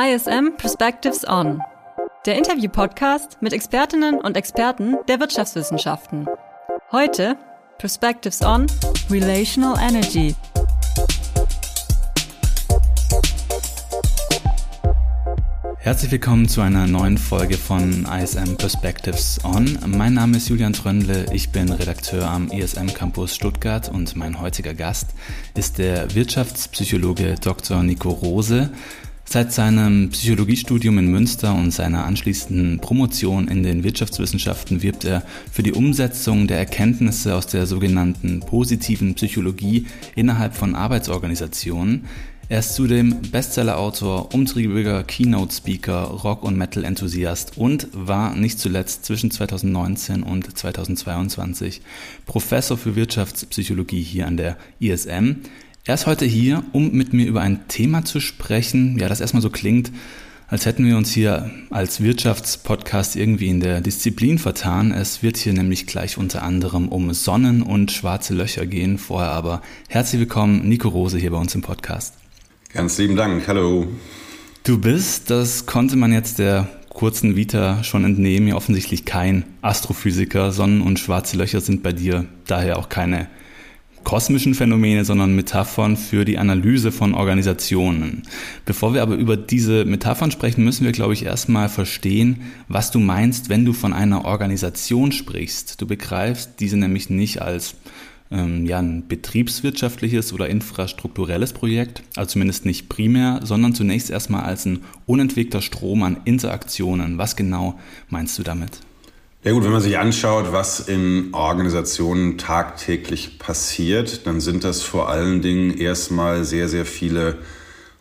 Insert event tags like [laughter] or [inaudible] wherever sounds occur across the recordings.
ISM Perspectives On, der Interview-Podcast mit Expertinnen und Experten der Wirtschaftswissenschaften. Heute Perspectives On Relational Energy. Herzlich willkommen zu einer neuen Folge von ISM Perspectives On. Mein Name ist Julian Tröndle, ich bin Redakteur am ISM Campus Stuttgart und mein heutiger Gast ist der Wirtschaftspsychologe Dr. Nico Rose. Seit seinem Psychologiestudium in Münster und seiner anschließenden Promotion in den Wirtschaftswissenschaften wirbt er für die Umsetzung der Erkenntnisse aus der sogenannten positiven Psychologie innerhalb von Arbeitsorganisationen. Er ist zudem Bestsellerautor, umtriebiger Keynote-Speaker, Rock- und Metal-Enthusiast und war nicht zuletzt zwischen 2019 und 2022 Professor für Wirtschaftspsychologie hier an der ISM. Er ist heute hier, um mit mir über ein Thema zu sprechen, ja, das erstmal so klingt, als hätten wir uns hier als Wirtschaftspodcast irgendwie in der Disziplin vertan. Es wird hier nämlich gleich unter anderem um Sonnen und schwarze Löcher gehen. Vorher aber herzlich willkommen, Nico Rose hier bei uns im Podcast. Ganz lieben Dank. Hallo. Du bist, das konnte man jetzt der kurzen Vita schon entnehmen, ja offensichtlich kein Astrophysiker. Sonnen und schwarze Löcher sind bei dir daher auch keine kosmischen Phänomene, sondern Metaphern für die Analyse von Organisationen. Bevor wir aber über diese Metaphern sprechen, müssen wir, glaube ich, erstmal verstehen, was du meinst, wenn du von einer Organisation sprichst. Du begreifst diese nämlich nicht als ähm, ja, ein betriebswirtschaftliches oder infrastrukturelles Projekt, also zumindest nicht primär, sondern zunächst erstmal als ein unentwegter Strom an Interaktionen. Was genau meinst du damit? Ja gut, wenn man sich anschaut, was in Organisationen tagtäglich passiert, dann sind das vor allen Dingen erstmal sehr, sehr viele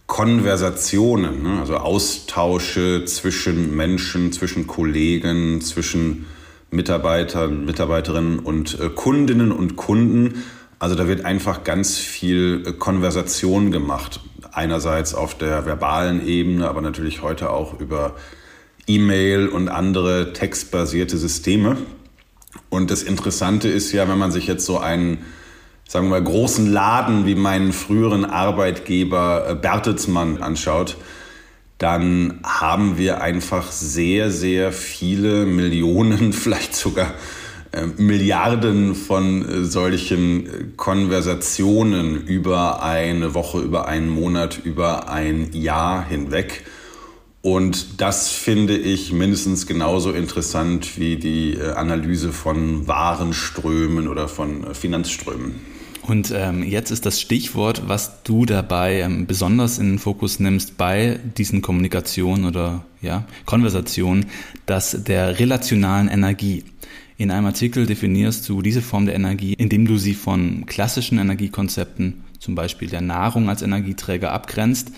Konversationen, ne? also Austausche zwischen Menschen, zwischen Kollegen, zwischen Mitarbeitern, Mitarbeiterinnen und äh, Kundinnen und Kunden. Also da wird einfach ganz viel äh, Konversation gemacht. Einerseits auf der verbalen Ebene, aber natürlich heute auch über E-Mail und andere textbasierte Systeme. Und das Interessante ist ja, wenn man sich jetzt so einen, sagen wir mal, großen Laden wie meinen früheren Arbeitgeber äh, Bertelsmann anschaut, dann haben wir einfach sehr, sehr viele Millionen, [laughs] vielleicht sogar äh, Milliarden von äh, solchen Konversationen über eine Woche, über einen Monat, über ein Jahr hinweg. Und das finde ich mindestens genauso interessant wie die Analyse von Warenströmen oder von Finanzströmen. Und ähm, jetzt ist das Stichwort, was du dabei ähm, besonders in den Fokus nimmst bei diesen Kommunikationen oder ja, Konversationen, das der relationalen Energie. In einem Artikel definierst du diese Form der Energie, indem du sie von klassischen Energiekonzepten, zum Beispiel der Nahrung als Energieträger, abgrenzt.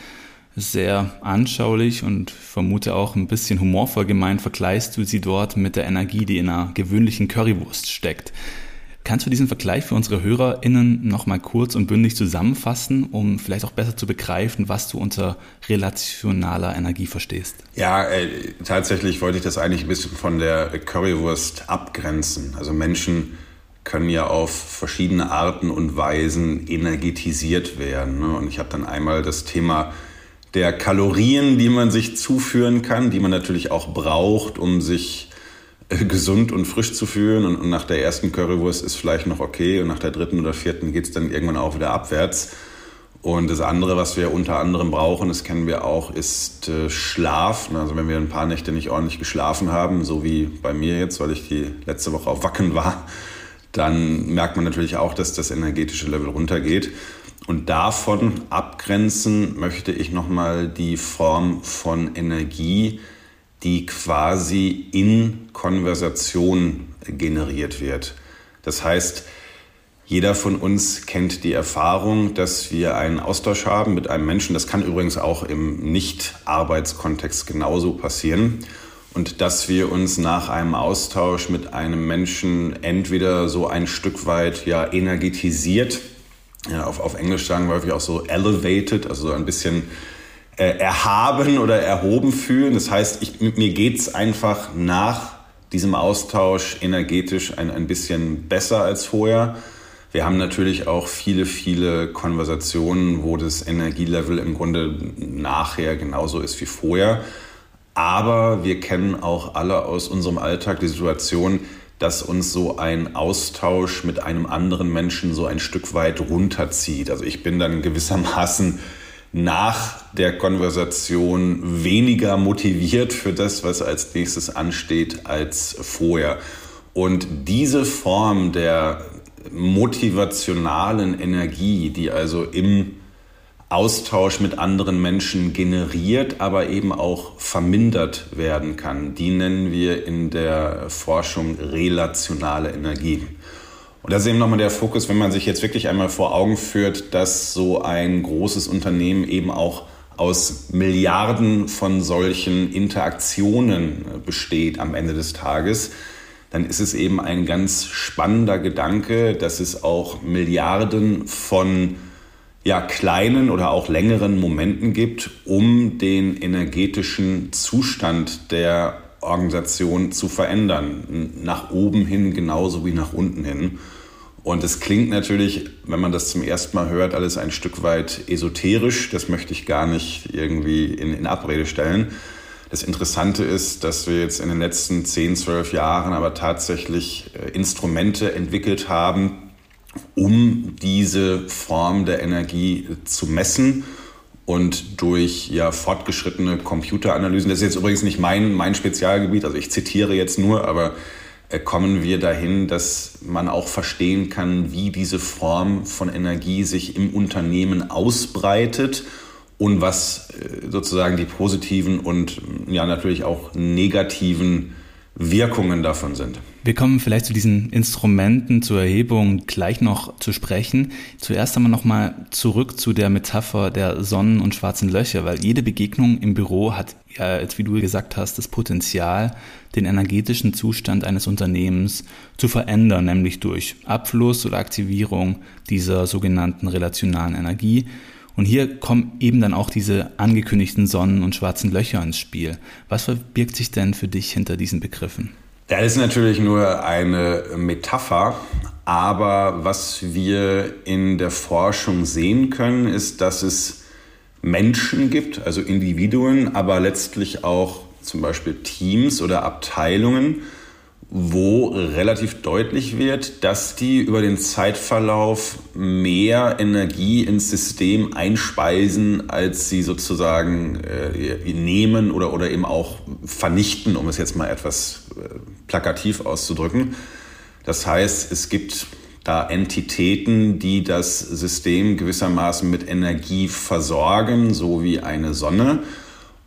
Sehr anschaulich und vermute auch ein bisschen humorvoll gemeint vergleichst du sie dort mit der Energie, die in einer gewöhnlichen Currywurst steckt. Kannst du diesen Vergleich für unsere HörerInnen nochmal kurz und bündig zusammenfassen, um vielleicht auch besser zu begreifen, was du unter relationaler Energie verstehst? Ja, äh, tatsächlich wollte ich das eigentlich ein bisschen von der Currywurst abgrenzen. Also Menschen können ja auf verschiedene Arten und Weisen energetisiert werden. Ne? Und ich habe dann einmal das Thema der Kalorien, die man sich zuführen kann, die man natürlich auch braucht, um sich gesund und frisch zu fühlen. Und, und, nach der ersten Currywurst ist vielleicht noch okay und nach der dritten oder vierten geht es dann irgendwann auch wieder abwärts. Und das andere, was wir unter anderem brauchen, das kennen wir auch, ist äh, Schlaf. Also wenn wir ein paar Nächte nicht ordentlich geschlafen haben, so wie bei mir jetzt, weil ich die letzte Woche auf Wacken war, dann merkt man natürlich auch, dass das energetische Level runtergeht. Und davon abgrenzen möchte ich nochmal die Form von Energie, die quasi in Konversation generiert wird. Das heißt, jeder von uns kennt die Erfahrung, dass wir einen Austausch haben mit einem Menschen. Das kann übrigens auch im Nicht-Arbeitskontext genauso passieren. Und dass wir uns nach einem Austausch mit einem Menschen entweder so ein Stück weit ja, energetisiert, ja, auf, auf Englisch sagen wir häufig auch so elevated, also so ein bisschen äh, erhaben oder erhoben fühlen. Das heißt, ich, mir geht's einfach nach diesem Austausch energetisch ein, ein bisschen besser als vorher. Wir haben natürlich auch viele, viele Konversationen, wo das Energielevel im Grunde nachher genauso ist wie vorher. Aber wir kennen auch alle aus unserem Alltag die Situation, dass uns so ein Austausch mit einem anderen Menschen so ein Stück weit runterzieht. Also ich bin dann gewissermaßen nach der Konversation weniger motiviert für das, was als nächstes ansteht, als vorher. Und diese Form der motivationalen Energie, die also im Austausch mit anderen Menschen generiert, aber eben auch vermindert werden kann. Die nennen wir in der Forschung relationale Energie. Und das ist eben nochmal der Fokus, wenn man sich jetzt wirklich einmal vor Augen führt, dass so ein großes Unternehmen eben auch aus Milliarden von solchen Interaktionen besteht am Ende des Tages, dann ist es eben ein ganz spannender Gedanke, dass es auch Milliarden von ja, kleinen oder auch längeren Momenten gibt, um den energetischen Zustand der Organisation zu verändern. Nach oben hin genauso wie nach unten hin. Und es klingt natürlich, wenn man das zum ersten Mal hört, alles ein Stück weit esoterisch. Das möchte ich gar nicht irgendwie in, in Abrede stellen. Das Interessante ist, dass wir jetzt in den letzten 10, 12 Jahren aber tatsächlich äh, Instrumente entwickelt haben, um diese Form der Energie zu messen und durch ja, fortgeschrittene Computeranalysen, das ist jetzt übrigens nicht mein, mein Spezialgebiet, also ich zitiere jetzt nur, aber äh, kommen wir dahin, dass man auch verstehen kann, wie diese Form von Energie sich im Unternehmen ausbreitet und was äh, sozusagen die positiven und ja natürlich auch negativen Wirkungen davon sind. Wir kommen vielleicht zu diesen Instrumenten zur Erhebung gleich noch zu sprechen. Zuerst einmal nochmal zurück zu der Metapher der Sonnen- und schwarzen Löcher, weil jede Begegnung im Büro hat ja, wie du gesagt hast, das Potenzial, den energetischen Zustand eines Unternehmens zu verändern, nämlich durch Abfluss oder Aktivierung dieser sogenannten relationalen Energie. Und hier kommen eben dann auch diese angekündigten Sonnen- und schwarzen Löcher ins Spiel. Was verbirgt sich denn für dich hinter diesen Begriffen? Das ist natürlich nur eine Metapher, aber was wir in der Forschung sehen können, ist, dass es Menschen gibt, also Individuen, aber letztlich auch zum Beispiel Teams oder Abteilungen, wo relativ deutlich wird, dass die über den Zeitverlauf mehr Energie ins System einspeisen, als sie sozusagen äh, nehmen oder, oder eben auch vernichten, um es jetzt mal etwas äh, plakativ auszudrücken. Das heißt, es gibt da Entitäten, die das System gewissermaßen mit Energie versorgen, so wie eine Sonne.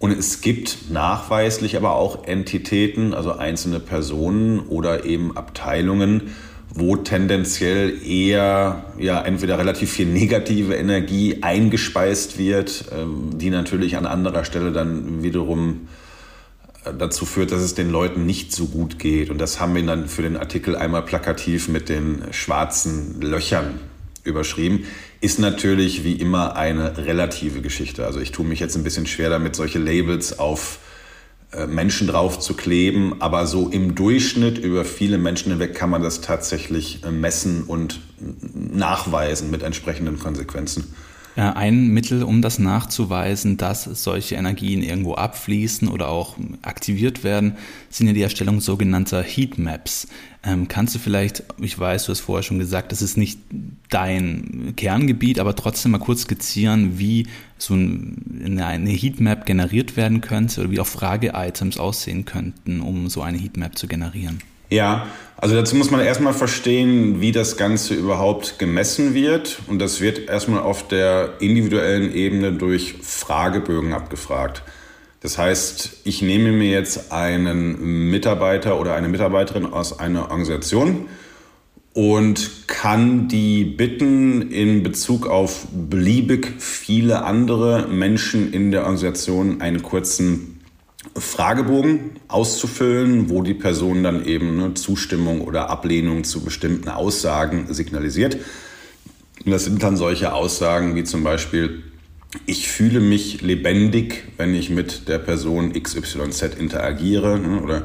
Und es gibt nachweislich aber auch Entitäten, also einzelne Personen oder eben Abteilungen, wo tendenziell eher ja entweder relativ viel negative Energie eingespeist wird, ähm, die natürlich an anderer Stelle dann wiederum äh, dazu führt, dass es den Leuten nicht so gut geht. Und das haben wir dann für den Artikel einmal plakativ mit den schwarzen Löchern überschrieben, ist natürlich wie immer eine relative Geschichte. Also ich tue mich jetzt ein bisschen schwer damit, solche Labels auf äh, Menschen drauf zu kleben, aber so im Durchschnitt über viele Menschen hinweg kann man das tatsächlich äh, messen und nachweisen mit entsprechenden Konsequenzen. Ein Mittel, um das nachzuweisen, dass solche Energien irgendwo abfließen oder auch aktiviert werden, sind ja die Erstellung sogenannter Heatmaps. Ähm, kannst du vielleicht, ich weiß, du hast vorher schon gesagt, das ist nicht dein Kerngebiet, aber trotzdem mal kurz skizzieren, wie so eine, eine Heatmap generiert werden könnte oder wie auch Frage-Items aussehen könnten, um so eine Heatmap zu generieren? Ja, also dazu muss man erstmal verstehen, wie das Ganze überhaupt gemessen wird. Und das wird erstmal auf der individuellen Ebene durch Fragebögen abgefragt. Das heißt, ich nehme mir jetzt einen Mitarbeiter oder eine Mitarbeiterin aus einer Organisation und kann die bitten, in Bezug auf beliebig viele andere Menschen in der Organisation einen kurzen Fragebogen auszufüllen, wo die Person dann eben eine Zustimmung oder Ablehnung zu bestimmten Aussagen signalisiert. Und das sind dann solche Aussagen wie zum Beispiel, ich fühle mich lebendig, wenn ich mit der Person XYZ interagiere. Ne, oder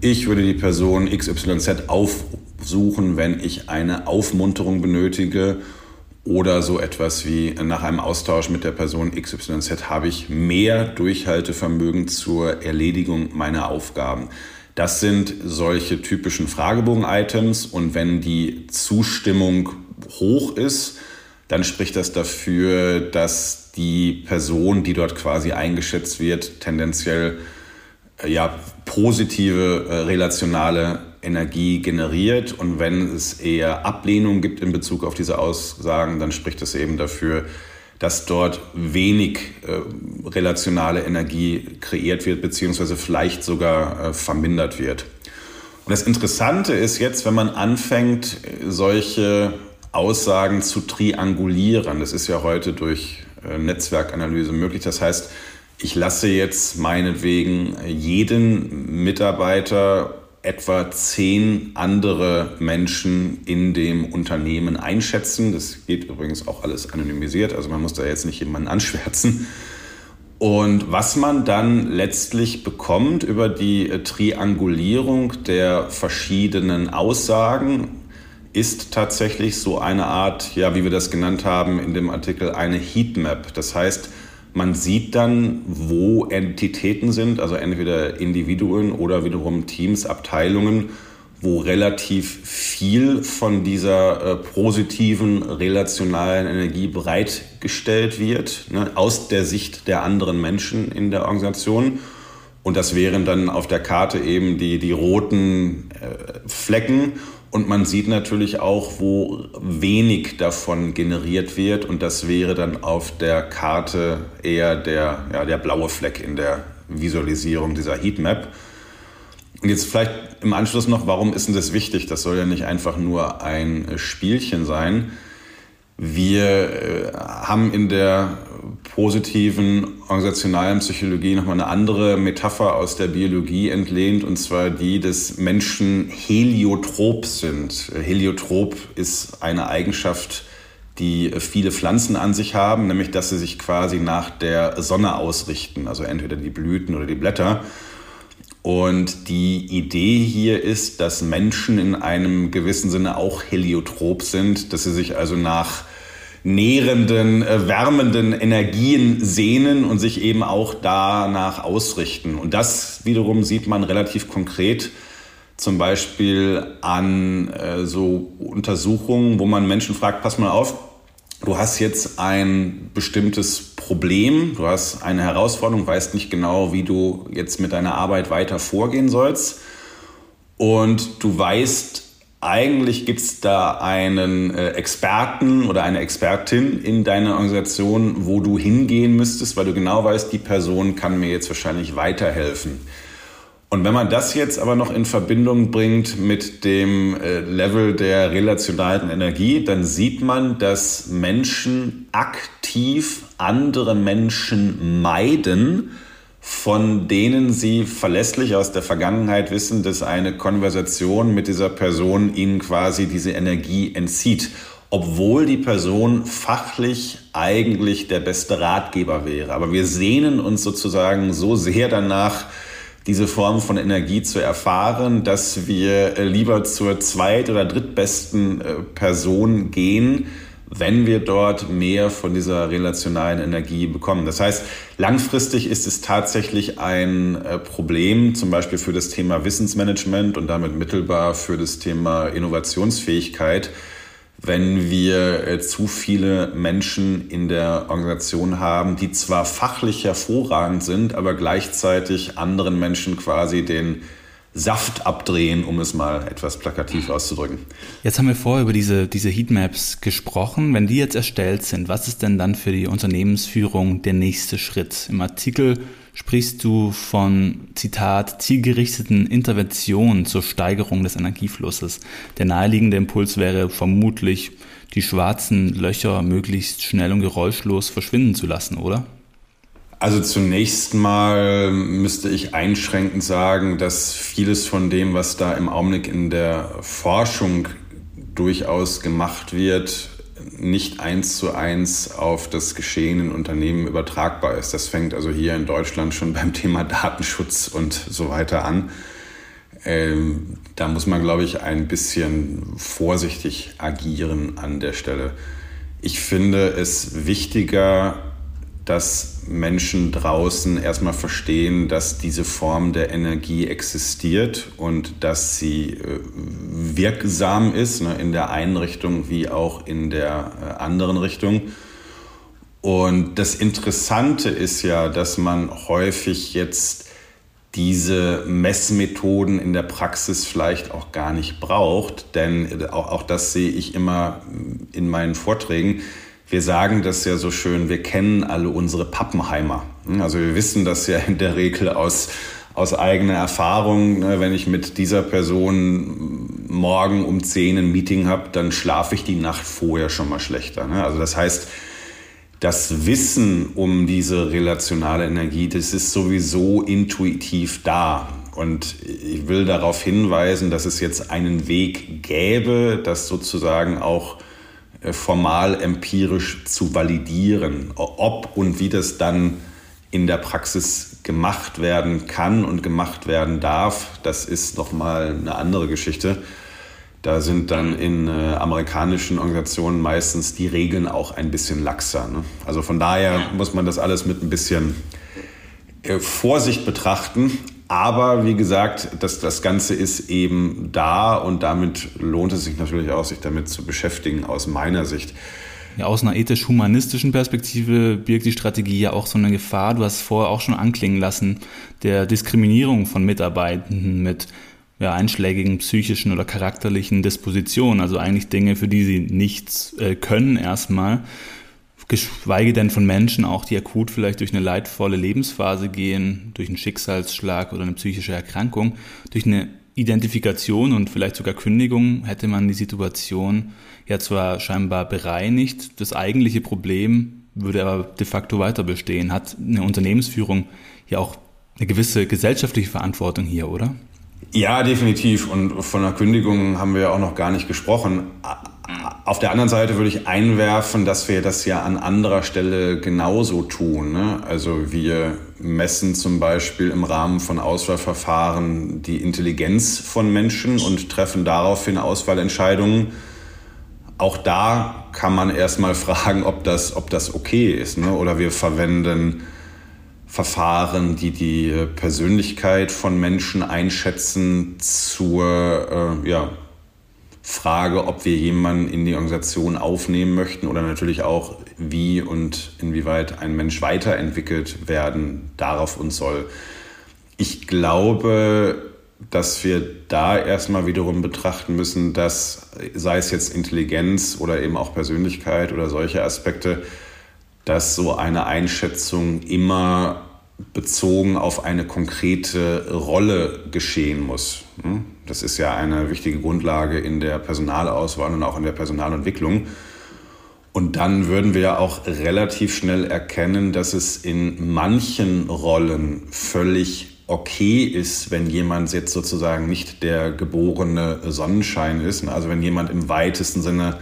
ich würde die Person XYZ auf, suchen, wenn ich eine Aufmunterung benötige oder so etwas wie nach einem Austausch mit der Person XYZ habe ich mehr Durchhaltevermögen zur Erledigung meiner Aufgaben. Das sind solche typischen Fragebogen-Items und wenn die Zustimmung hoch ist, dann spricht das dafür, dass die Person, die dort quasi eingeschätzt wird, tendenziell äh, ja, positive äh, relationale Energie generiert. Und wenn es eher Ablehnung gibt in Bezug auf diese Aussagen, dann spricht das eben dafür, dass dort wenig äh, relationale Energie kreiert wird, beziehungsweise vielleicht sogar äh, vermindert wird. Und das Interessante ist jetzt, wenn man anfängt, solche Aussagen zu triangulieren, das ist ja heute durch äh, Netzwerkanalyse möglich, das heißt, ich lasse jetzt meinetwegen jeden Mitarbeiter etwa zehn andere Menschen in dem Unternehmen einschätzen. Das geht übrigens auch alles anonymisiert, also man muss da jetzt nicht jemanden anschwärzen. Und was man dann letztlich bekommt über die Triangulierung der verschiedenen Aussagen, ist tatsächlich so eine Art, ja, wie wir das genannt haben in dem Artikel, eine Heatmap. Das heißt, man sieht dann, wo Entitäten sind, also entweder Individuen oder wiederum Teams, Abteilungen, wo relativ viel von dieser äh, positiven relationalen Energie bereitgestellt wird, ne, aus der Sicht der anderen Menschen in der Organisation. Und das wären dann auf der Karte eben die, die roten äh, Flecken. Und man sieht natürlich auch, wo wenig davon generiert wird. Und das wäre dann auf der Karte eher der, ja, der blaue Fleck in der Visualisierung dieser Heatmap. Und jetzt vielleicht im Anschluss noch, warum ist denn das wichtig? Das soll ja nicht einfach nur ein Spielchen sein. Wir äh, haben in der positiven organisationalen Psychologie nochmal eine andere Metapher aus der Biologie entlehnt, und zwar die des Menschen heliotrop sind. Heliotrop ist eine Eigenschaft, die viele Pflanzen an sich haben, nämlich dass sie sich quasi nach der Sonne ausrichten, also entweder die Blüten oder die Blätter. Und die Idee hier ist, dass Menschen in einem gewissen Sinne auch heliotrop sind, dass sie sich also nach nährenden, äh, wärmenden Energien sehnen und sich eben auch danach ausrichten. Und das wiederum sieht man relativ konkret zum Beispiel an äh, so Untersuchungen, wo man Menschen fragt, pass mal auf, du hast jetzt ein bestimmtes Problem, du hast eine Herausforderung, weißt nicht genau, wie du jetzt mit deiner Arbeit weiter vorgehen sollst. Und du weißt eigentlich gibt es da einen äh, Experten oder eine Expertin in deiner Organisation, wo du hingehen müsstest, weil du genau weißt, die Person kann mir jetzt wahrscheinlich weiterhelfen. Und wenn man das jetzt aber noch in Verbindung bringt mit dem äh, Level der relationalen Energie, dann sieht man, dass Menschen aktiv andere Menschen meiden, von denen Sie verlässlich aus der Vergangenheit wissen, dass eine Konversation mit dieser Person Ihnen quasi diese Energie entzieht, obwohl die Person fachlich eigentlich der beste Ratgeber wäre. Aber wir sehnen uns sozusagen so sehr danach, diese Form von Energie zu erfahren, dass wir lieber zur zweit- oder drittbesten äh, Person gehen, wenn wir dort mehr von dieser relationalen Energie bekommen. Das heißt, langfristig ist es tatsächlich ein äh, Problem, zum Beispiel für das Thema Wissensmanagement und damit mittelbar für das Thema Innovationsfähigkeit, wenn wir äh, zu viele Menschen in der Organisation haben, die zwar fachlich hervorragend sind, aber gleichzeitig anderen Menschen quasi den Saft abdrehen, um es mal etwas plakativ auszudrücken. Jetzt haben wir vorher über diese, diese Heatmaps gesprochen. Wenn die jetzt erstellt sind, was ist denn dann für die Unternehmensführung der nächste Schritt? Im Artikel sprichst du von, Zitat, zielgerichteten Interventionen zur Steigerung des Energieflusses. Der naheliegende Impuls wäre vermutlich, die schwarzen Löcher möglichst schnell und geräuschlos verschwinden zu lassen, oder? Also zunächst mal müsste ich einschränkend sagen, dass vieles von dem, was da im Augenblick in der Forschung durchaus gemacht wird, nicht eins zu eins auf das Geschehen in Unternehmen übertragbar ist. Das fängt also hier in Deutschland schon [laughs] beim Thema Datenschutz und so weiter an. Ähm, da muss man, glaube ich, ein bisschen vorsichtig agieren an der Stelle. Ich finde es wichtiger, dass Menschen draußen erstmal verstehen, dass diese Form der Energie existiert und dass sie äh, wirksam ist, ne, in der einen Richtung wie auch in der äh, anderen Richtung. Und das Interessante ist ja, dass man häufig jetzt diese Messmethoden in der Praxis vielleicht auch gar nicht braucht, denn auch, auch das sehe ich immer in meinen Vorträgen. Wir sagen das ja so schön, wir kennen alle unsere Pappenheimer. Also wir wissen das ja in der Regel aus, aus eigener Erfahrung. Ne? Wenn ich mit dieser Person morgen um 10 ein Meeting habe, dann schlafe ich die Nacht vorher schon mal schlechter. Ne? Also das heißt, das Wissen um diese relationale Energie, das ist sowieso intuitiv da. Und ich will darauf hinweisen, dass es jetzt einen Weg gäbe, das sozusagen auch formal empirisch zu validieren. Ob und wie das dann in der Praxis gemacht werden kann und gemacht werden darf, das ist nochmal eine andere Geschichte. Da sind dann in äh, amerikanischen Organisationen meistens die Regeln auch ein bisschen laxer. Ne? Also von daher muss man das alles mit ein bisschen äh, Vorsicht betrachten. Aber wie gesagt, das, das Ganze ist eben da und damit lohnt es sich natürlich auch, sich damit zu beschäftigen, aus meiner Sicht. Ja, aus einer ethisch-humanistischen Perspektive birgt die Strategie ja auch so eine Gefahr, du hast es vorher auch schon anklingen lassen, der Diskriminierung von Mitarbeitenden mit ja, einschlägigen psychischen oder charakterlichen Dispositionen, also eigentlich Dinge, für die sie nichts äh, können erstmal, geschweige denn von Menschen auch, die akut vielleicht durch eine leidvolle Lebensphase gehen, durch einen Schicksalsschlag oder eine psychische Erkrankung, durch eine Identifikation und vielleicht sogar Kündigung hätte man die Situation ja zwar scheinbar bereinigt, das eigentliche Problem würde aber de facto weiter bestehen. Hat eine Unternehmensführung ja auch eine gewisse gesellschaftliche Verantwortung hier, oder? Ja, definitiv. Und von der Kündigung haben wir ja auch noch gar nicht gesprochen. Auf der anderen Seite würde ich einwerfen, dass wir das ja an anderer Stelle genauso tun. Ne? Also wir messen zum Beispiel im Rahmen von Auswahlverfahren die Intelligenz von Menschen und treffen daraufhin Auswahlentscheidungen. Auch da kann man erstmal [laughs] fragen, ob das, ob das okay ist. Ne? Oder wir verwenden Verfahren, die die Persönlichkeit von Menschen einschätzen zur äh, ja, Frage, ob wir jemanden in die Organisation aufnehmen möchten oder natürlich auch, wie und inwieweit ein Mensch weiterentwickelt werden darf und soll. Ich glaube, dass wir da erstmal wiederum betrachten müssen, dass sei es jetzt Intelligenz oder eben auch Persönlichkeit oder solche Aspekte, dass so eine Einschätzung immer bezogen auf eine konkrete Rolle geschehen muss. Hm? Das ist ja eine wichtige Grundlage in der Personalauswahl und auch in der Personalentwicklung. Und dann würden wir ja auch relativ schnell erkennen, dass es in manchen Rollen völlig okay ist, wenn jemand jetzt sozusagen nicht der geborene Sonnenschein ist. Also wenn jemand im weitesten Sinne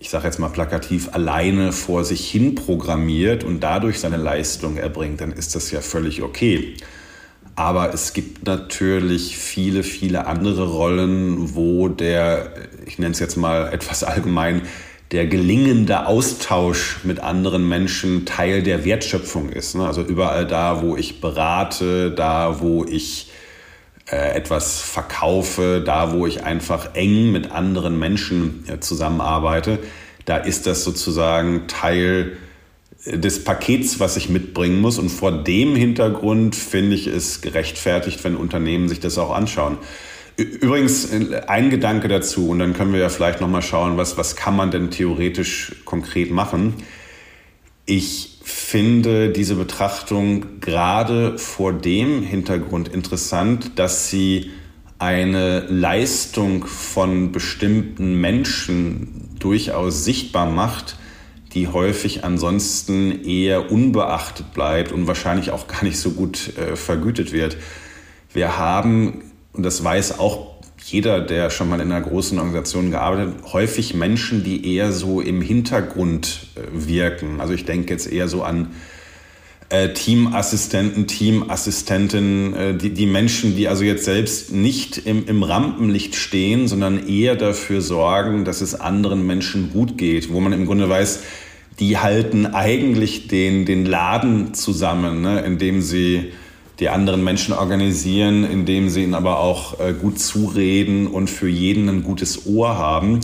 ich sage jetzt mal plakativ, alleine vor sich hin programmiert und dadurch seine Leistung erbringt, dann ist das ja völlig okay. Aber es gibt natürlich viele, viele andere Rollen, wo der, ich nenne es jetzt mal etwas [laughs] allgemein, der gelingende Austausch mit anderen Menschen Teil der Wertschöpfung ist. Ne? Also überall da, wo ich berate, da, wo ich äh, etwas verkaufe, da wo ich einfach eng mit anderen Menschen äh, zusammenarbeite, da ist das sozusagen Teil äh, des Pakets, was ich mitbringen muss. Und vor dem Hintergrund finde ich es gerechtfertigt, wenn Unternehmen sich das auch anschauen. Übrigens ein Gedanke dazu, und dann können wir ja vielleicht nochmal schauen, was, was kann man denn theoretisch konkret machen. Ich finde diese Betrachtung gerade vor dem Hintergrund interessant, dass sie eine Leistung von bestimmten Menschen durchaus sichtbar macht, die häufig ansonsten eher unbeachtet bleibt und wahrscheinlich auch gar nicht so gut äh, vergütet wird. Wir haben, und das weiß auch jeder, der schon mal in einer großen Organisation gearbeitet hat, häufig Menschen, die eher so im Hintergrund äh, wirken. Also ich denke jetzt eher so an äh, Teamassistenten, Teamassistentinnen, äh, die, die Menschen, die also jetzt selbst nicht im, im Rampenlicht stehen, sondern eher dafür sorgen, dass es anderen Menschen gut geht, wo man im Grunde weiß, die halten eigentlich den, den Laden zusammen, ne, indem sie die anderen Menschen organisieren, indem sie ihnen aber auch äh, gut zureden und für jeden ein gutes Ohr haben.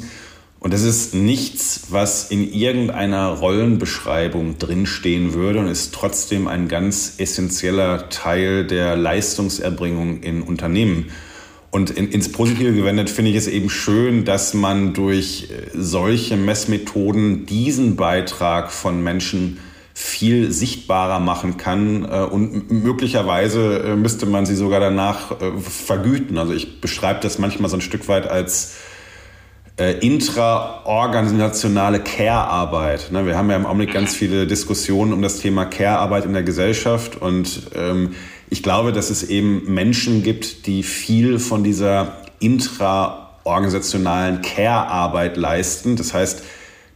Und das ist nichts, was in irgendeiner Rollenbeschreibung drinstehen würde und ist trotzdem ein ganz essentieller Teil der Leistungserbringung in Unternehmen. Und in, ins Positive gewendet finde ich es eben schön, dass man durch äh, solche Messmethoden diesen Beitrag von Menschen viel sichtbarer machen kann äh, und möglicherweise äh, müsste man sie sogar danach vergüten. Also ich beschreibe das manchmal so ein Stück weit als äh, intraorganisationale Care-Arbeit. Ne, wir haben ja im Augenblick ganz viele Diskussionen um das Thema Care-Arbeit in der Gesellschaft und ähm, ich glaube, dass es eben Menschen gibt, die viel von dieser intraorganisationalen Care-Arbeit leisten. Das heißt,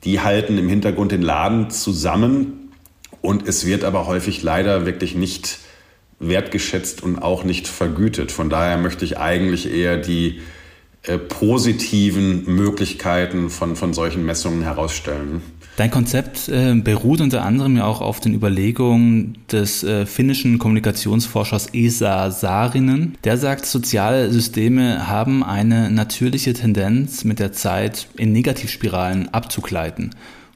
die halten im Hintergrund den Laden zusammen und es wird aber häufig leider wirklich nicht wertgeschätzt und auch nicht vergütet. Von daher möchte ich eigentlich eher die äh, positiven Möglichkeiten von, von solchen Messungen herausstellen. Dein Konzept äh, beruht unter anderem ja auch auf den Überlegungen des äh, finnischen Kommunikationsforschers Esa Saarinen. Der sagt, soziale Systeme haben eine natürliche Tendenz, mit der Zeit in Negativspiralen abzugleiten.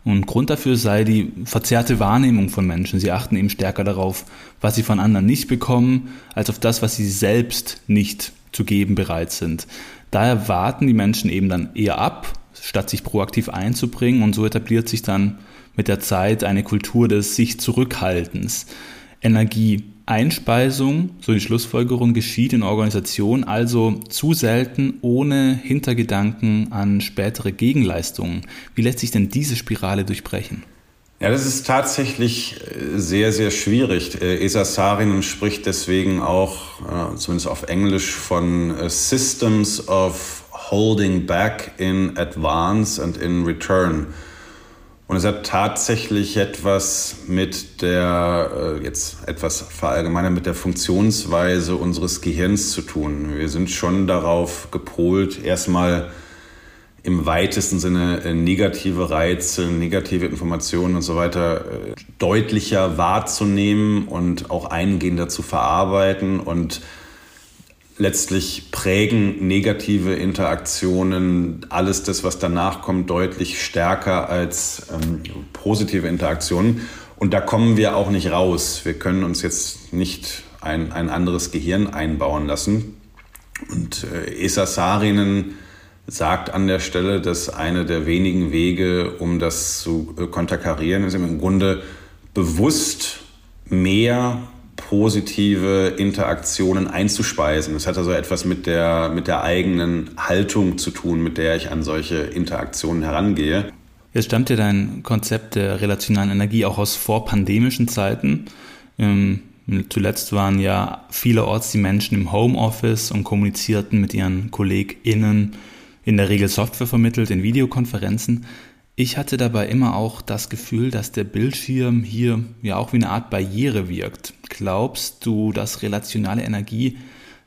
Und Grund dafür sei die verzerrte Wahrnehmung von Menschen. Sie achten eben stärker darauf, was sie von anderen nicht bekommen, als auf das, was sie selbst nicht zu geben bereit sind. Daher warten die Menschen eben dann eher ab, statt sich proaktiv einzubringen und so etabliert sich dann mit der Zeit eine Kultur des sich Zurückhaltens. Energieeinspeisung, so die Schlussfolgerung, geschieht in Organisationen also zu selten ohne Hintergedanken an spätere Gegenleistungen. Wie lässt sich denn diese Spirale durchbrechen? Ja, das ist tatsächlich äh, sehr, sehr schwierig. Äh, Esa Saarinen spricht deswegen auch, äh, zumindest auf Englisch, von Systems of Holding Back in Advance and in Return. Und es hat tatsächlich etwas mit der, jetzt etwas verallgemeinert, mit der Funktionsweise unseres Gehirns zu tun. Wir sind schon darauf gepolt, erstmal im weitesten Sinne äh, negative Reize, negative Informationen und so weiter äh, deutlicher wahrzunehmen und auch eingehender zu verarbeiten und letztlich prägen negative Interaktionen alles das, was danach kommt, deutlich stärker als ähm, positive Interaktionen. Und da kommen wir auch nicht raus. Wir können uns jetzt nicht ein, ein anderes Gehirn einbauen lassen. Und äh, Esa Sarinen sagt an der Stelle, dass eine der wenigen Wege, um das zu äh, konterkarieren, ist im Grunde bewusst mehr positive Interaktionen einzuspeisen. Das hat also etwas mit der, mit der eigenen Haltung zu tun, mit der ich an solche Interaktionen herangehe. Jetzt stammt ja dein Konzept der relationalen Energie auch aus vorpandemischen Zeiten. Ähm, zuletzt waren ja vielerorts die Menschen im Homeoffice und kommunizierten mit ihren KollegInnen in der Regel Software vermittelt in Videokonferenzen. Ich hatte dabei immer auch das Gefühl, dass der Bildschirm hier ja auch wie eine Art Barriere wirkt. Glaubst du, dass relationale Energie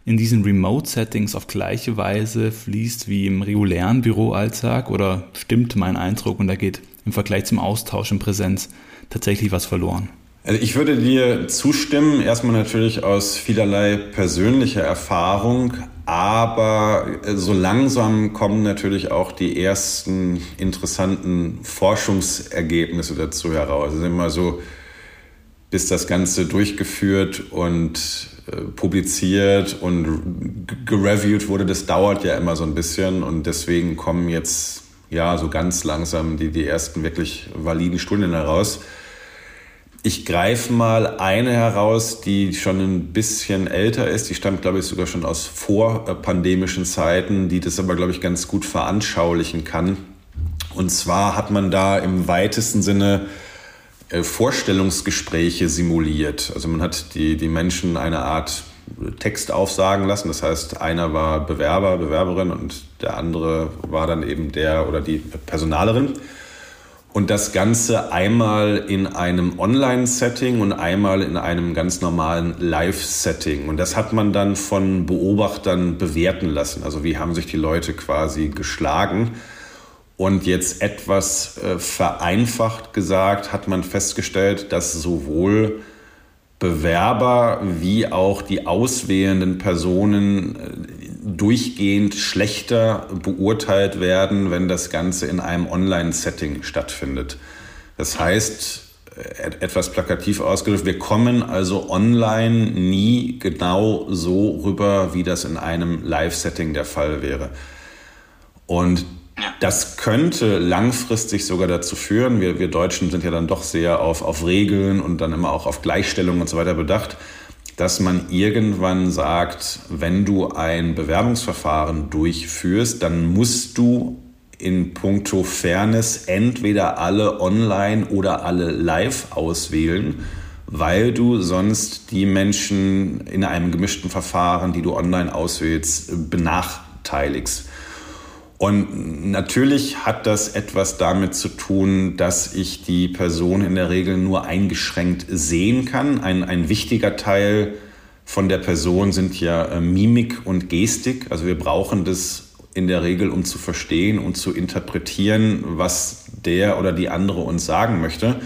in diesen Remote-Settings auf gleiche Weise fließt wie im regulären Büroalltag oder stimmt mein Eindruck und da geht im Vergleich zum Austausch in Präsenz tatsächlich was verloren? Also ich würde dir zustimmen, erstmal natürlich aus vielerlei persönlicher Erfahrung, aber so langsam kommen natürlich auch die ersten interessanten Forschungsergebnisse dazu heraus. Es ist immer so, bis das Ganze durchgeführt und äh, publiziert und gereviewt wurde, das dauert ja immer so ein bisschen und deswegen kommen jetzt ja so ganz langsam die, die ersten wirklich validen Studien heraus. Ich greife mal eine heraus, die schon ein bisschen älter ist. Die stammt, glaube ich, sogar schon aus vorpandemischen Zeiten, die das aber, glaube ich, ganz gut veranschaulichen kann. Und zwar hat man da im weitesten Sinne äh, Vorstellungsgespräche simuliert. Also man hat die, die Menschen eine Art Text aufsagen lassen. Das heißt, einer war Bewerber, Bewerberin und der andere war dann eben der oder die Personalerin. Und das Ganze einmal in einem Online-Setting und einmal in einem ganz normalen Live-Setting. Und das hat man dann von Beobachtern bewerten lassen. Also wie haben sich die Leute quasi geschlagen. Und jetzt etwas äh, vereinfacht gesagt hat man festgestellt, dass sowohl Bewerber wie auch die auswählenden Personen äh, durchgehend schlechter beurteilt werden, wenn das Ganze in einem Online-Setting stattfindet. Das heißt, äh, etwas plakativ ausgedrückt, wir kommen also online nie genau so rüber, wie das in einem Live-Setting der Fall wäre. Und das könnte langfristig sogar dazu führen, wir, wir Deutschen sind ja dann doch sehr auf, auf Regeln und dann immer auch auf Gleichstellung und so weiter bedacht, dass man irgendwann sagt, wenn du ein Bewerbungsverfahren durchführst, dann musst du in puncto Fairness entweder alle online oder alle live auswählen, weil du sonst die Menschen in einem gemischten Verfahren, die du online auswählst, benachteiligst. Und natürlich hat das etwas damit zu tun, dass ich die Person in der Regel nur eingeschränkt sehen kann. Ein, ein wichtiger Teil von der Person sind ja äh, Mimik und Gestik. Also wir brauchen das in der Regel, um zu verstehen und zu interpretieren, was der oder die andere uns sagen möchte.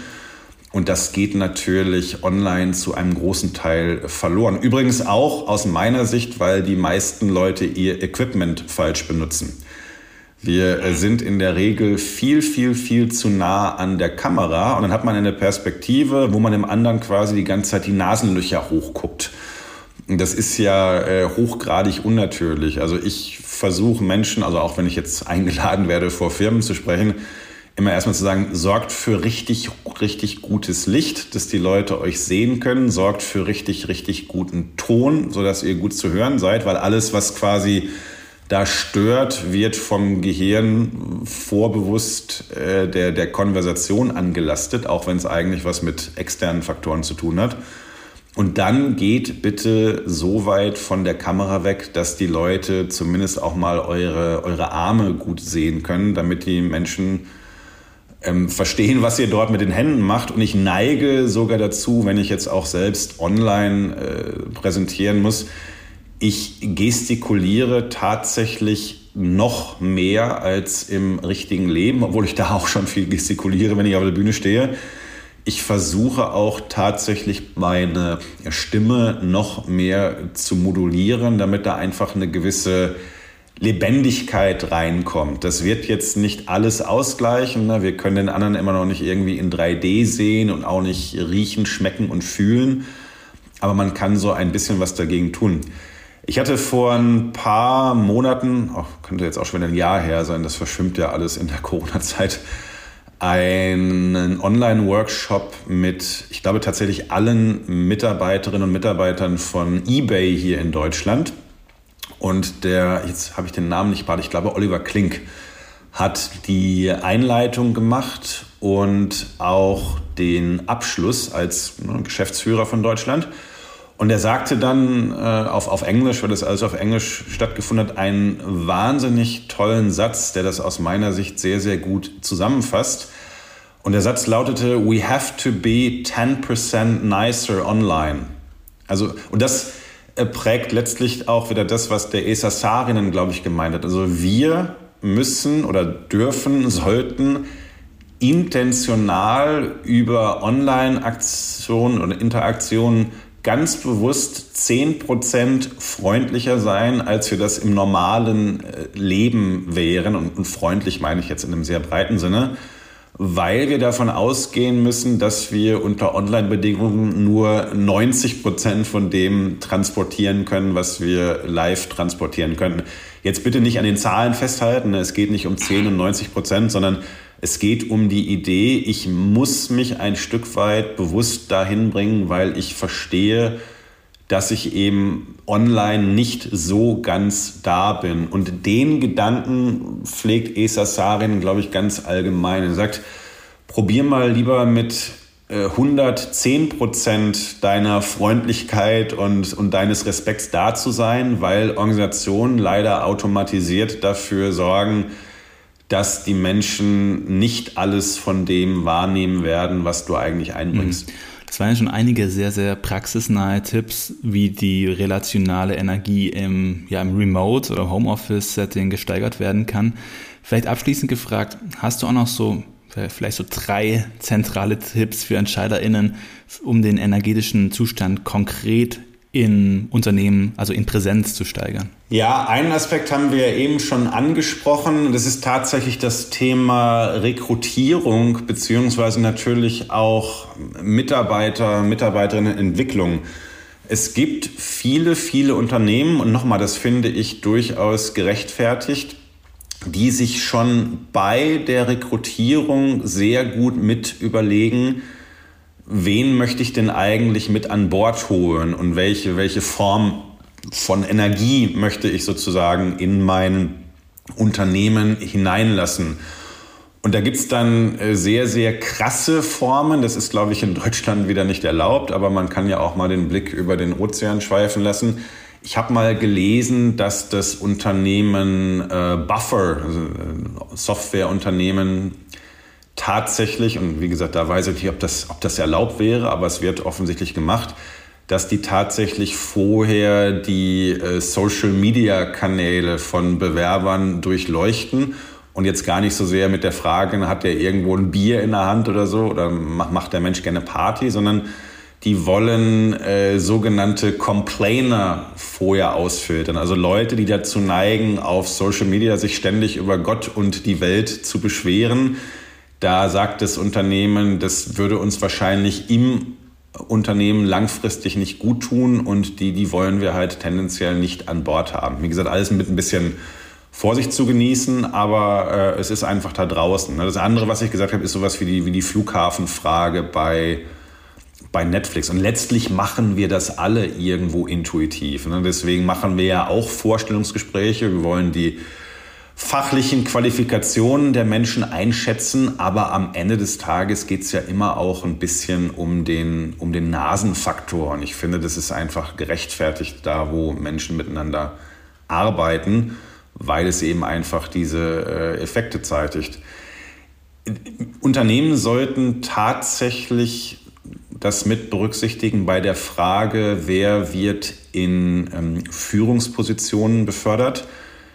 Und das geht natürlich online zu einem großen Teil verloren. Übrigens auch aus meiner Sicht, weil die meisten Leute ihr Equipment falsch benutzen. Wir sind in der Regel viel, viel, viel zu nah an der Kamera und dann hat man eine Perspektive, wo man dem anderen quasi die ganze Zeit die Nasenlöcher hochguckt. Das ist ja äh, hochgradig unnatürlich. Also ich versuche Menschen, also auch wenn ich jetzt eingeladen werde, vor Firmen zu sprechen, immer erstmal zu sagen, sorgt für richtig, richtig gutes Licht, dass die Leute euch sehen können, sorgt für richtig, richtig guten Ton, sodass ihr gut zu hören seid, weil alles, was quasi da stört, wird vom Gehirn vorbewusst äh, der, der Konversation angelastet, auch wenn es eigentlich was mit externen Faktoren zu tun hat. Und dann geht bitte so weit von der Kamera weg, dass die Leute zumindest auch mal eure, eure Arme gut sehen können, damit die Menschen ähm, verstehen, was ihr dort mit den Händen macht. Und ich neige sogar dazu, wenn ich jetzt auch selbst online äh, präsentieren muss, ich gestikuliere tatsächlich noch mehr als im richtigen Leben, obwohl ich da auch schon viel gestikuliere, wenn ich auf der Bühne stehe. Ich versuche auch tatsächlich meine Stimme noch mehr zu modulieren, damit da einfach eine gewisse Lebendigkeit reinkommt. Das wird jetzt nicht alles ausgleichen. Ne? Wir können den anderen immer noch nicht irgendwie in 3D sehen und auch nicht riechen, schmecken und fühlen. Aber man kann so ein bisschen was dagegen tun. Ich hatte vor ein paar Monaten, auch könnte jetzt auch schon wieder ein Jahr her sein, das verschwimmt ja alles in der [laughs] Corona-Zeit, einen Online-Workshop mit, ich glaube tatsächlich allen Mitarbeiterinnen und Mitarbeitern von eBay hier in Deutschland. Und der, jetzt habe ich den Namen nicht parat, ich glaube Oliver Klink hat die Einleitung gemacht und auch den Abschluss als ne, Geschäftsführer von Deutschland. Und er sagte dann äh, auf, auf Englisch, weil das alles auf Englisch stattgefunden hat, einen wahnsinnig tollen Satz, der das aus meiner Sicht sehr, sehr gut zusammenfasst. Und der Satz lautete, we have to be 10% nicer online. Also, und das äh, prägt letztlich auch wieder das, was der Esa Sarinen, glaube ich, gemeint hat. Also wir müssen oder dürfen, sollten intentional über Online-Aktionen oder Interaktionen ganz bewusst 10% freundlicher sein, als wir das im normalen äh, Leben wären. Und, freundlich meine ich jetzt in einem sehr breiten Sinne, weil wir davon ausgehen müssen, dass wir unter Online-Bedingungen nur 90% von dem transportieren können, was wir live transportieren können. Jetzt bitte nicht an den Zahlen festhalten, es geht nicht um 10 und 90 Prozent, sondern es geht um die Idee, ich muss mich ein Stück weit bewusst dahin bringen, weil ich verstehe, dass ich eben online nicht so ganz da bin. Und den Gedanken pflegt Esa Sarin, glaube ich, ganz allgemein. Er sagt, probier mal lieber mit 110 äh, Prozent deiner Freundlichkeit und, und deines Respekts da zu sein, weil Organisationen leider automatisiert dafür sorgen, dass die Menschen nicht alles von dem wahrnehmen werden, was du eigentlich einbringst. Mhm. Das waren ja schon einige sehr, sehr praxisnahe Tipps, wie die relationale Energie im, ja, im Remote- oder Homeoffice-Setting gesteigert werden kann. Vielleicht abschließend gefragt, hast du auch noch so vielleicht so drei zentrale Tipps für EntscheiderInnen, um den energetischen Zustand konkret in Unternehmen, also in Präsenz zu steigern? Ja, einen Aspekt haben wir eben schon angesprochen. Das ist tatsächlich das Thema Rekrutierung beziehungsweise natürlich auch Mitarbeiter, Mitarbeiterinnenentwicklung. Es gibt viele, viele Unternehmen und nochmal, das finde ich durchaus gerechtfertigt, die sich schon bei der Rekrutierung sehr gut mit überlegen, wen möchte ich denn eigentlich mit an Bord holen und welche, welche Form von Energie möchte ich sozusagen in mein Unternehmen hineinlassen. Und da gibt es dann äh, sehr, sehr krasse Formen. Das ist, glaube ich, in Deutschland wieder nicht erlaubt, aber man kann ja auch mal den Blick über den Ozean schweifen lassen. Ich habe mal gelesen, dass das Unternehmen äh, Buffer, also äh, Softwareunternehmen, tatsächlich, und wie gesagt, da weiß ich nicht, ob das, ob das erlaubt wäre, aber es wird offensichtlich gemacht, dass die tatsächlich vorher die äh, Social-Media-Kanäle von Bewerbern durchleuchten und jetzt gar nicht so sehr mit der Frage, hat der irgendwo ein Bier in der Hand oder so oder macht der Mensch gerne Party, sondern die wollen äh, sogenannte Complainer vorher ausfiltern. Also Leute, die dazu neigen, auf Social Media sich ständig über Gott und die Welt zu beschweren, da sagt das Unternehmen, das würde uns wahrscheinlich im Unternehmen langfristig nicht gut tun und die, die wollen wir halt tendenziell nicht an Bord haben. Wie gesagt, alles mit ein bisschen Vorsicht zu genießen, aber äh, es ist einfach da draußen. Das andere, was ich gesagt habe, ist sowas wie die, wie die Flughafenfrage bei, bei Netflix. Und letztlich machen wir das alle irgendwo intuitiv. Ne? Deswegen machen wir ja auch Vorstellungsgespräche. Wir wollen die fachlichen Qualifikationen der Menschen einschätzen, aber am Ende des Tages geht es ja immer auch ein bisschen um den, um den Nasenfaktor. Und ich finde, das ist einfach gerechtfertigt da, wo Menschen miteinander arbeiten, weil es eben einfach diese äh, Effekte zeitigt. Unternehmen sollten tatsächlich das mit berücksichtigen bei der Frage, wer wird in ähm, Führungspositionen befördert.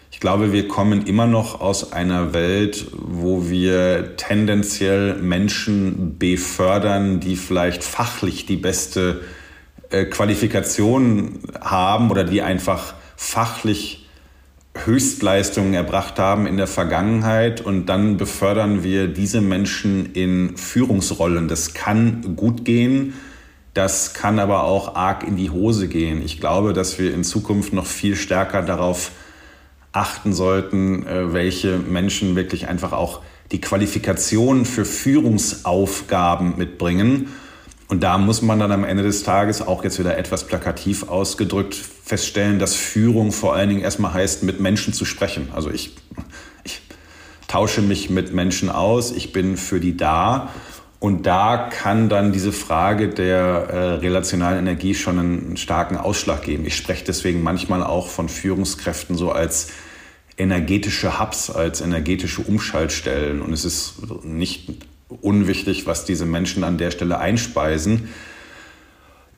Ich glaube, wir kommen immer noch aus einer Welt, wo wir tendenziell Menschen befördern, die vielleicht fachlich die beste äh, Qualifikation haben oder die einfach fachlich Höchstleistungen erbracht haben in der Vergangenheit und dann befördern wir diese Menschen in Führungsrollen. Das kann gut gehen, das kann aber auch arg in die Hose gehen. Ich glaube, dass wir in Zukunft noch viel stärker darauf achten sollten, äh, welche Menschen wirklich einfach auch die Qualifikation für Führungsaufgaben mitbringen. Und da muss man dann am Ende des Tages auch jetzt wieder etwas plakativ ausgedrückt feststellen, dass Führung vor allen Dingen erstmal heißt, mit Menschen zu sprechen. Also ich, ich tausche mich mit Menschen aus, ich bin für die da. Und da kann dann diese Frage der äh, relationalen Energie schon einen starken Ausschlag geben. Ich spreche deswegen manchmal auch von Führungskräften so als energetische Hubs, als energetische Umschaltstellen. Und es ist nicht unwichtig, was diese Menschen an der Stelle einspeisen.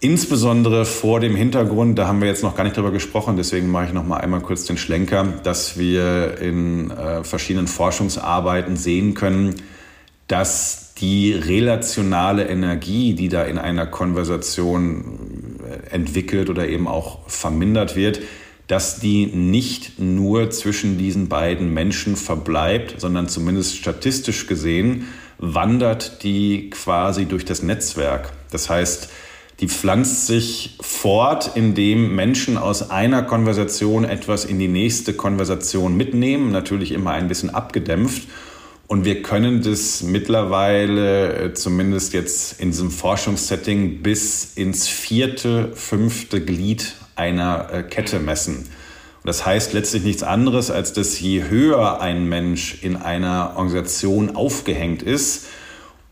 Insbesondere vor dem Hintergrund, da haben wir jetzt noch gar nicht drüber gesprochen, deswegen mache ich noch mal einmal kurz den Schlenker, dass wir in äh, verschiedenen Forschungsarbeiten sehen können, dass die relationale Energie, die da in einer Konversation äh, entwickelt oder eben auch vermindert wird, dass die nicht nur zwischen diesen beiden Menschen verbleibt, sondern zumindest statistisch gesehen wandert die quasi durch das Netzwerk. Das heißt, die pflanzt sich fort, indem Menschen aus einer Konversation etwas in die nächste Konversation mitnehmen, natürlich immer ein bisschen abgedämpft. Und wir können das mittlerweile, äh, zumindest jetzt in diesem Forschungssetting, bis ins vierte, fünfte Glied einer äh, Kette messen. Und das heißt letztlich nichts anderes, als dass je höher ein Mensch in einer Organisation aufgehängt ist,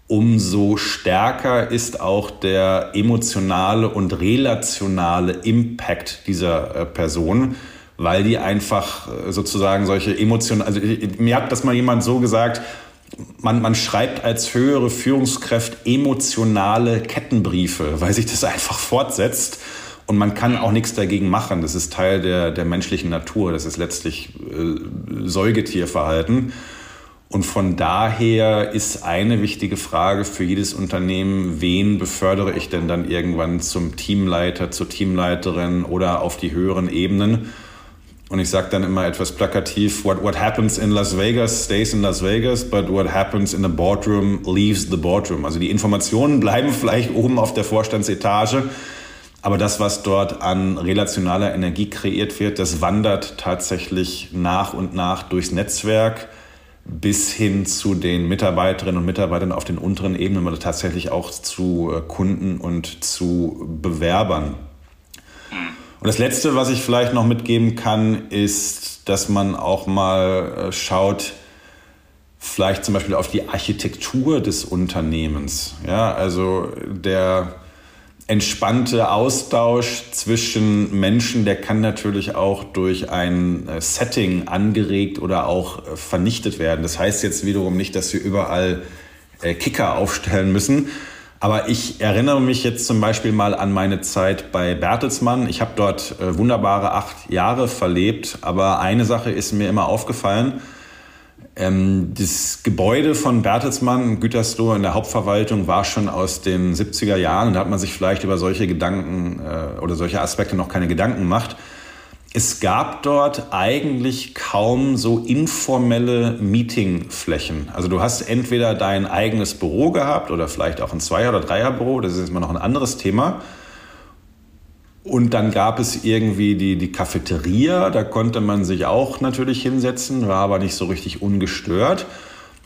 umso stärker ist auch der emotionale und relationale Impact dieser äh, Person. weil die einfach äh, sozusagen solche Emotionen, also mir hat das mal jemand so gesagt, man, man schreibt als höhere Führungskraft emotionale Kettenbriefe, weil sich das einfach fortsetzt. Und man kann auch nichts dagegen machen. Das ist Teil der, der menschlichen Natur. Das ist letztlich äh, Säugetierverhalten. Und von daher ist eine wichtige Frage für jedes Unternehmen, wen befördere ich denn dann irgendwann zum Teamleiter, zur Teamleiterin oder auf die höheren Ebenen? Und ich sage dann immer etwas plakativ, what, what happens in Las Vegas stays in Las Vegas, but what happens in the boardroom leaves the boardroom. Also die Informationen bleiben [laughs] vielleicht oben auf der Vorstandsetage, aber das, was dort an relationaler Energie kreiert wird, das wandert tatsächlich nach und nach durchs Netzwerk bis hin zu den Mitarbeiterinnen und Mitarbeitern auf den unteren Ebenen oder tatsächlich auch zu äh, Kunden und zu Bewerbern. Und das Letzte, was ich vielleicht noch mitgeben kann, ist, dass man auch mal äh, schaut, vielleicht zum Beispiel auf die Architektur des Unternehmens. Ja, also der entspannte Austausch zwischen Menschen, der kann natürlich auch durch ein äh, Setting angeregt oder auch äh, vernichtet werden. Das heißt jetzt wiederum nicht, dass wir überall Kicker aufstellen müssen, aber ich erinnere mich jetzt zum Beispiel mal an meine Zeit bei Bertelsmann. Ich habe dort äh, wunderbare acht Jahre verlebt, aber eine Sache ist mir immer aufgefallen. Ähm, das Gebäude von Bertelsmann, Gütersloh in der Hauptverwaltung, war schon aus den 70er Jahren. Da hat man sich vielleicht über solche Gedanken äh, oder solche Aspekte noch keine Gedanken gemacht. Es gab dort eigentlich kaum so informelle Meetingflächen. Also du hast entweder dein eigenes Büro gehabt oder vielleicht auch ein Zweier- oder Dreierbüro, das ist immer noch ein anderes Thema. Und dann gab es irgendwie die, die Cafeteria, da konnte man sich auch natürlich hinsetzen, war aber nicht so richtig ungestört.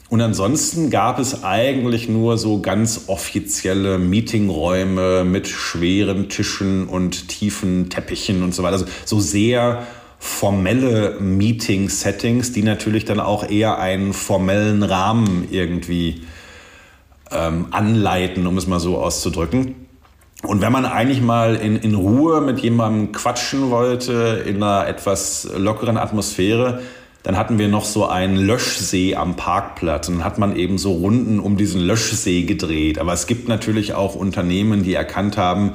Und ansonsten gab es eigentlich nur so ganz offizielle Meetingräume mit schweren Tischen und tiefen Teppichen und so weiter. Also so sehr formelle Meeting-Settings, die natürlich dann auch eher einen formellen Rahmen irgendwie ähm, anleiten, um es mal so auszudrücken. Und wenn man eigentlich mal in, in Ruhe mit jemandem quatschen wollte, in einer etwas lockeren Atmosphäre, dann hatten wir noch so einen Löschsee am Parkplatz und dann hat man eben so Runden um diesen Löschsee gedreht. Aber es gibt natürlich auch Unternehmen, die erkannt haben,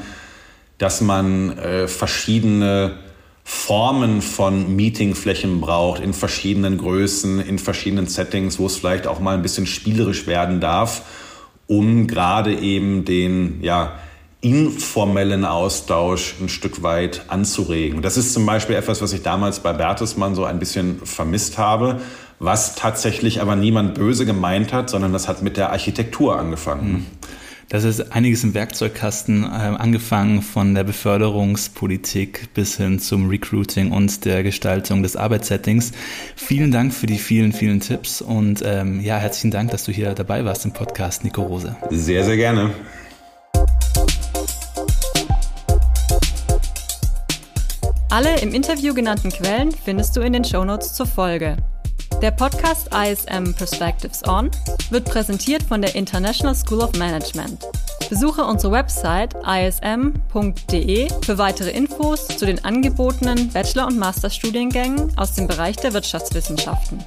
dass man äh, verschiedene Formen von Meetingflächen braucht, in verschiedenen Größen, in verschiedenen Settings, wo es vielleicht auch mal ein bisschen spielerisch werden darf, um gerade eben den, ja, informellen Austausch ein Stück weit anzuregen. Das ist zum Beispiel etwas, was ich damals bei Bertelsmann so ein bisschen vermisst habe, was tatsächlich aber niemand böse gemeint hat, sondern das hat mit der Architektur angefangen. Mhm. Das ist einiges im Werkzeugkasten, äh, angefangen von der Beförderungspolitik bis hin zum Recruiting und der Gestaltung des Arbeitssettings. Vielen Dank für die vielen, vielen Tipps und ähm, ja, herzlichen Dank, dass du hier dabei warst im Podcast, Nico Rose. Sehr, sehr gerne. Alle im Interview genannten Quellen findest du in den Shownotes zur Folge. Der Podcast ISM Perspectives On wird präsentiert von der International School of Management. Besuche unsere Website ism.de für weitere Infos zu den angebotenen Bachelor- und Masterstudiengängen aus dem Bereich der Wirtschaftswissenschaften.